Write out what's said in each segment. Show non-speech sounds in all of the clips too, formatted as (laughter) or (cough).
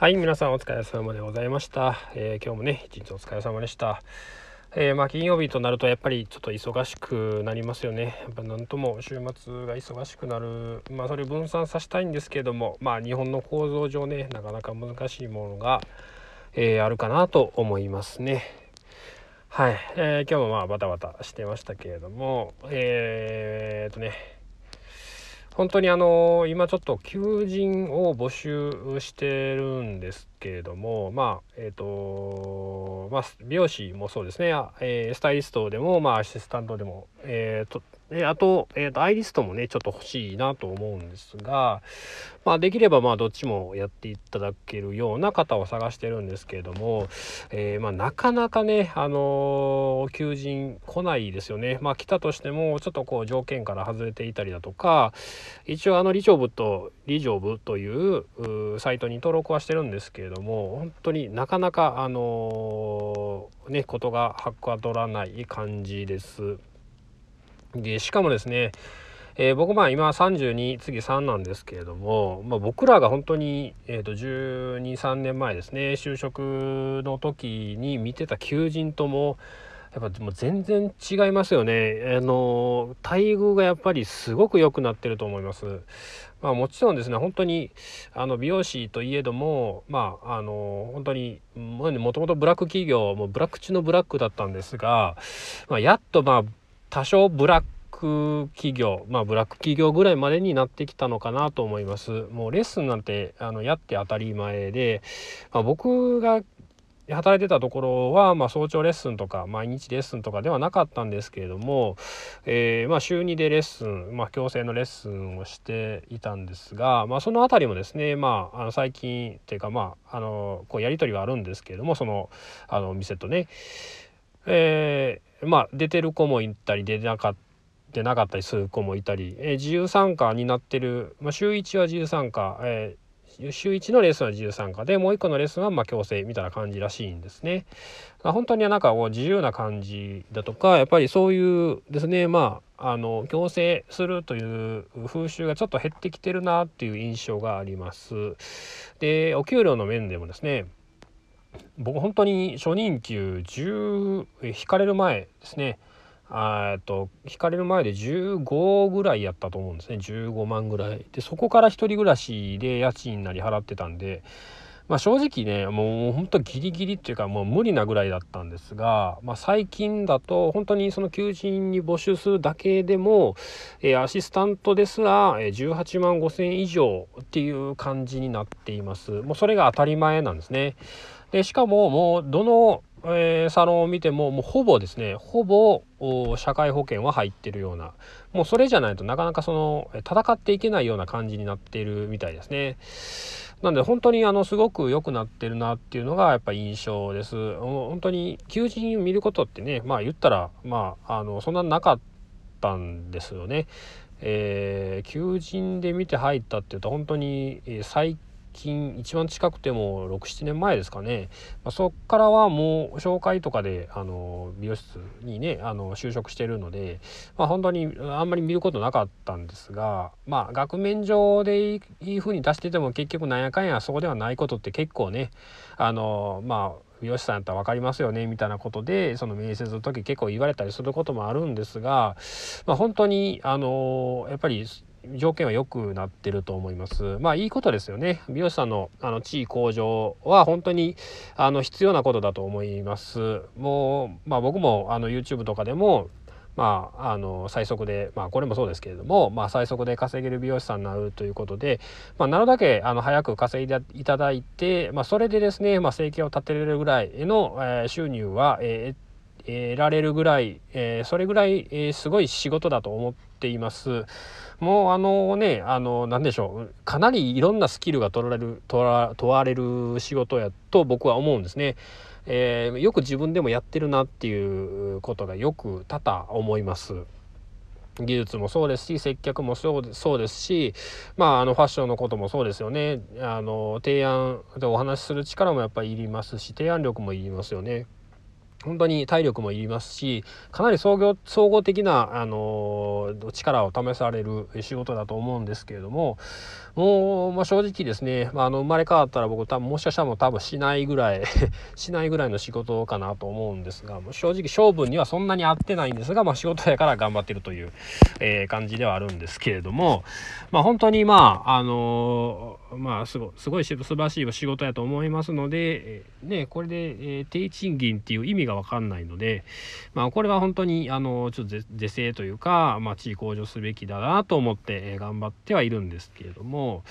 はい皆さんお疲れ様でございました、えー今日もね一日お疲れ様でした。えーまあ金曜日となるとやっぱりちょっと忙しくなりますよね。やっぱなんとも週末が忙しくなる。まあそれ分散させたいんですけれどもまあ日本の構造上ねなかなか難しいものが、えーあるかなと思いますね。はい、え今日もまあバタバタしてましたけれどもえー、っとね本当にあの今ちょっと求人を募集してるんですけれどもまあえっ、とまあ美容師もそうですね、えースタイリストでもまあアシスタントでもえっ、とであと,、えーとアイリストもねちょっと欲しいなと思うんですが、まあ、できればまあどっちもやっていただけるような方を探してるんですけれども、えーまあ、なかなかね、あのー求人来ないですよね。まあ、来たとしてもちょっとこう条件から外れていたりだとか一応あのリジョブとリジョブといううサイトに登録はしてるんですけれども本当になかなかあのーねことがはかどらない感じです。でしかもですねえー僕まあ今32次3なんですけれども、まあ、僕らが本当に、えー、と123年前ですね就職の時に見てた求人ともやっぱも全然違いますよね。あの待遇がやっぱりすごく良くなってると思います。まあ、もちろんですね本当にあの美容師といえどもまああの本当にもともとブラック企業もうブラック中のブラックだったんですが、まあ、やっとまあ多少ブラック企業まあブラック企業ぐらいまでになってきたのかなと思いますもうレッスンなんてあのやって当たり前で、まあ、僕が働いてたところは、まあ、早朝レッスンとか毎日レッスンとかではなかったんですけれども、えーまあ、週2でレッスン、まあ、強制のレッスンをしていたんですが、まあ、その辺りもですね、まあ、あの最近っていうか、まあ、あのこうやり取りはあるんですけれどもそのあの店とね、えーまあ、出てる子もいたり出てなかったでなかったりする子もいたり、えー自由参加になってる、まあ、週1は自由参加、え週1のレッスンは自由参加でもう1個のレッスンはまあ強制みたいな感じらしいんですね。本当になんかこう自由な感じだとかやっぱりそういうですねまああの強制するという風習がちょっと減ってきてるなっていう印象があります。でお給料の面でもですね僕本当に初任給10引かれる前ですねえっと引かれる前で15ぐらいやったと思うんですね。15万ぐらい。でそこから一人暮らしで家賃なり払ってたんでまあ正直ねもう本当ギリギリっていうかもう無理なぐらいだったんですが、まあ、最近だと本当にその求人に募集するだけでも、えーアシスタントですら18万5千以上っていう感じになっています。もうそれが当たり前なんですね。でしかももうどの、えーサロンを見てももうほぼですねほぼ社会保険は入ってるようなもうそれじゃないとなかなかその戦っていけないような感じになっているみたいですね。なんで本当にあのすごく良くなってるなっていうのがやっぱ印象です。もう本当に求人を見ることってねまあ言ったらまああのそんななかったんですよね。えー求人で見て入ったっていうと本当にえー最近一番近くても67年前ですかね、まあ、そっからはもう紹介とかであの美容室にねあの就職してるので、まあ、本当にあんまり見ることなかったんですがまあ額面上でいい風に出してても結局なんやかんやそうではないことって結構ねあのまあ美容師さんやったら分かりますよねみたいなことでその面接の時結構言われたりすることもあるんですが、まあ、本当にあのやっぱり条件は良くなってると思います。まあいいことですよね。美容師さんのあの地位向上は本当にあの必要なことだと思います。もうまあ僕もあの YouTube とかでもまあ、あの最速で、まあ、これもそうですけれども、まあ、最速で稼げる美容師さんになるということで、まあ、なるだけあの早く稼いでいただいて、まあ、それでですね、まあ、生計を立てれるぐらいの、えー収入は、えー得られるぐらい、えーそれぐらい、えーすごい仕事だと思っています。もうあのねあの何でしょうかなりいろんなスキルが取られる問わ問われる仕事やと僕は思うんですね。えーよく自分でもやってるなっていうことがよく多々思います。技術もそうですし接客もそうでそうですしまああのファッションのこともそうですよねあの提案でお話しする力もやっぱりいりますし提案力もいりますよね。本当に体力もいりますしかなり総合総合的な、あの力を試される仕事だと思うんですけれどももう、まあ、正直ですね、まあ、あの生まれ変わったら僕多分もしかしたらもう多分しないぐらい (laughs) しないぐらいの仕事かなと思うんですが正直勝負にはそんなに合ってないんですが、まあ、仕事やから頑張ってるという、えー、感じではあるんですけれども、まあ、本当にまああのまあすごすごい素晴らしい仕事やと思いますので、ね、これで、えー、低賃金っていう意味が分かんないので、まあ、これは本当にあのちょっと是正というか、まあ、地位向上すべきだなと思って、頑張ってはいるんですけれども。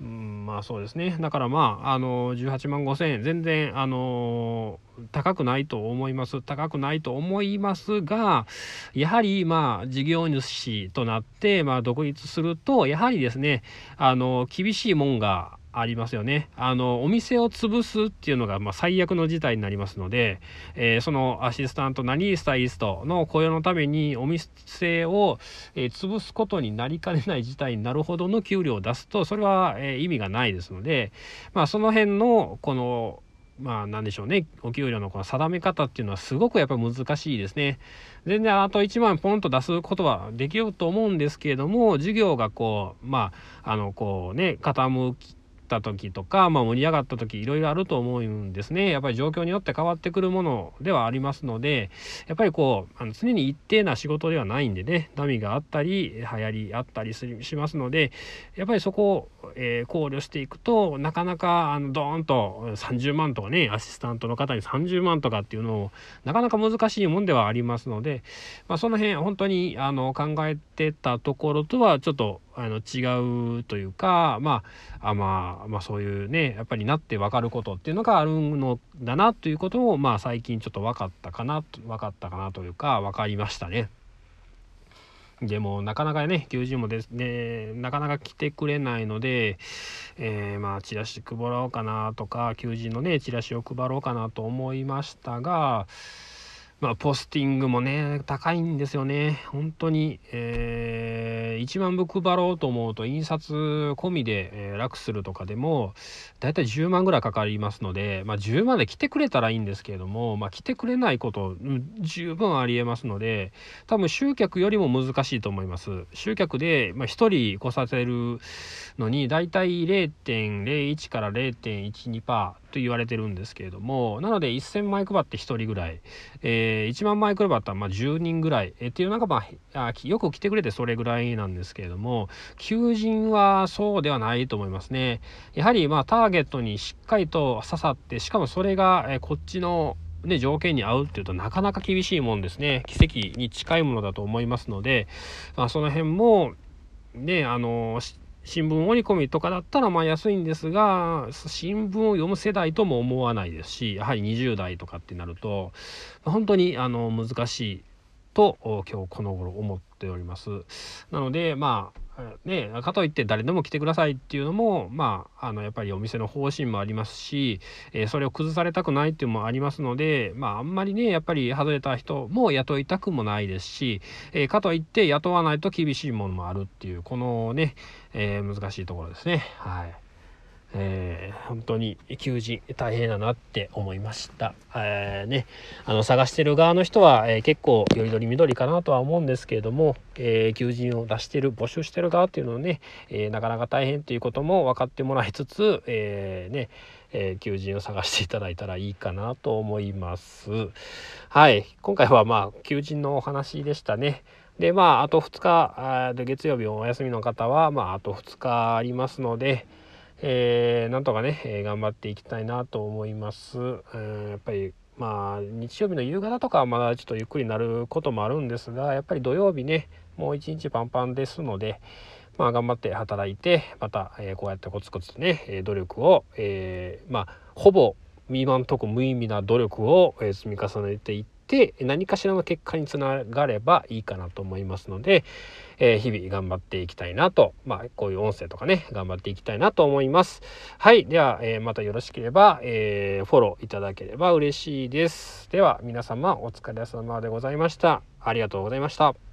うん、まあそうですねだからまああの18万5,000円全然あの高くないと思います高くないと思いますがやはりまあ事業主となってまあ独立するとやはりですねあの厳しいもんがありますよね。あのお店を潰すっていうのが、まあ、最悪の事態になりますので、えー、そのアシスタントなりスタイリストの雇用のためにお店を、えー、潰すことになりかねない事態になるほどの給料を出すとそれは、えー、意味がないですので、まあ、その辺のこのまあ何でしょうねお給料のこの定め方っていうのはすごくやっぱり難しいですね。全然あと1万ポンと出すことはできると思うんですけれども授業がこうまああのこうね傾きった時とか、まあ、盛り上がった時いろいろあると思うんですね。やっぱり状況によって変わってくるものではありますのでやっぱりこうあの常に一定な仕事ではないんでね波があったり流行りあったりしますのでやっぱりそこを、えー、考慮していくとなかなかあのドーンと30万とかねアシスタントの方に30万とかっていうのをなかなか難しいもんではありますので、まあ、その辺本当にあの考えてたところとはちょっとあの違うというか、まあ、まあ、まあそういうねやっぱりなって分かることっていうのがあるのだなということもまあ最近ちょっと分かったかな分かったかなというか分かりましたね。でもなかなかね求人もですねなかなか来てくれないので、えー、まあチラシ配ろうかなとか求人のねチラシを配ろうかなと思いましたがまあ、ポスティングもね、高いんですよね。本当に、えー、1万部配ろうと思うと、印刷込みで、えー、楽するとかでも、だいたい10万ぐらいかかりますので、まあ、10万で来てくれたらいいんですけれども、まあ、来てくれないこと、十分ありえますので、多分集客よりも難しいと思います。集客で、まあ、1人来させるのに、だいたい0.01から0.12%と言われてるんですけれどもなので1,000枚配って1人ぐらい、えー、1万枚配ったらまあ10人ぐらい、えー、っていうのがまあよく来てくれてそれぐらいなんですけれども求人はそうではないと思いますね。やはりまあターゲットにしっかりと刺さってしかもそれが、え、こっちのね、条件に合うっていうとなかなか厳しいもんですね奇跡に近いものだと思いますので、まあ、その辺もねあの新聞折り込みとかだったらまあ安いんですが新聞を読む世代とも思わないですしやはり20代とかってなると本当にあの難しいと今日この頃思っております。なのでまあね、かといって誰でも来てくださいっていうのも、まあ、あのやっぱりお店の方針もありますし、えー、それを崩されたくないっていうのもありますので、まあ、あんまりねやっぱり外れた人も雇いたくもないですし、えー、かといって雇わないと厳しいものもあるっていうこのね、えー、難しいところですね。はいえー、本当に求人大変だなって思いました。えー、ね、あの探してる側の人は、えー、結構よりどりみどりかなとは思うんですけれども、え求人を出してる募集してる側っていうのをね、えなかなか大変っていうことも分かってもらいつつ、えねえ求人を探していただいたらいいかなと思います。はい、今回はまあ求人のお話でしたね。でまああと2日月曜日お休みの方はまああと2日ありますので、えー、なんとかね、えー、頑張っていきたいなと思います。え、やっぱりまあ日曜日の夕方とかはまだちょっとゆっくりなることもあるんですがやっぱり土曜日ねもう一日パンパンですのでまあ頑張って働いてまた、えー、こうやってコツコツとね努力を、えー、まあほぼ今んとこ無意味な努力を積み重ねていってて何かしらの結果につながればいいかなと思いますので、えー、日々頑張っていきたいなとまあこういう音声とかね頑張っていきたいなと思います。はいでは、えー、またよろしければ、えー、フォローいただければ嬉しいです。では皆様お疲れ様でございました。ありがとうございました。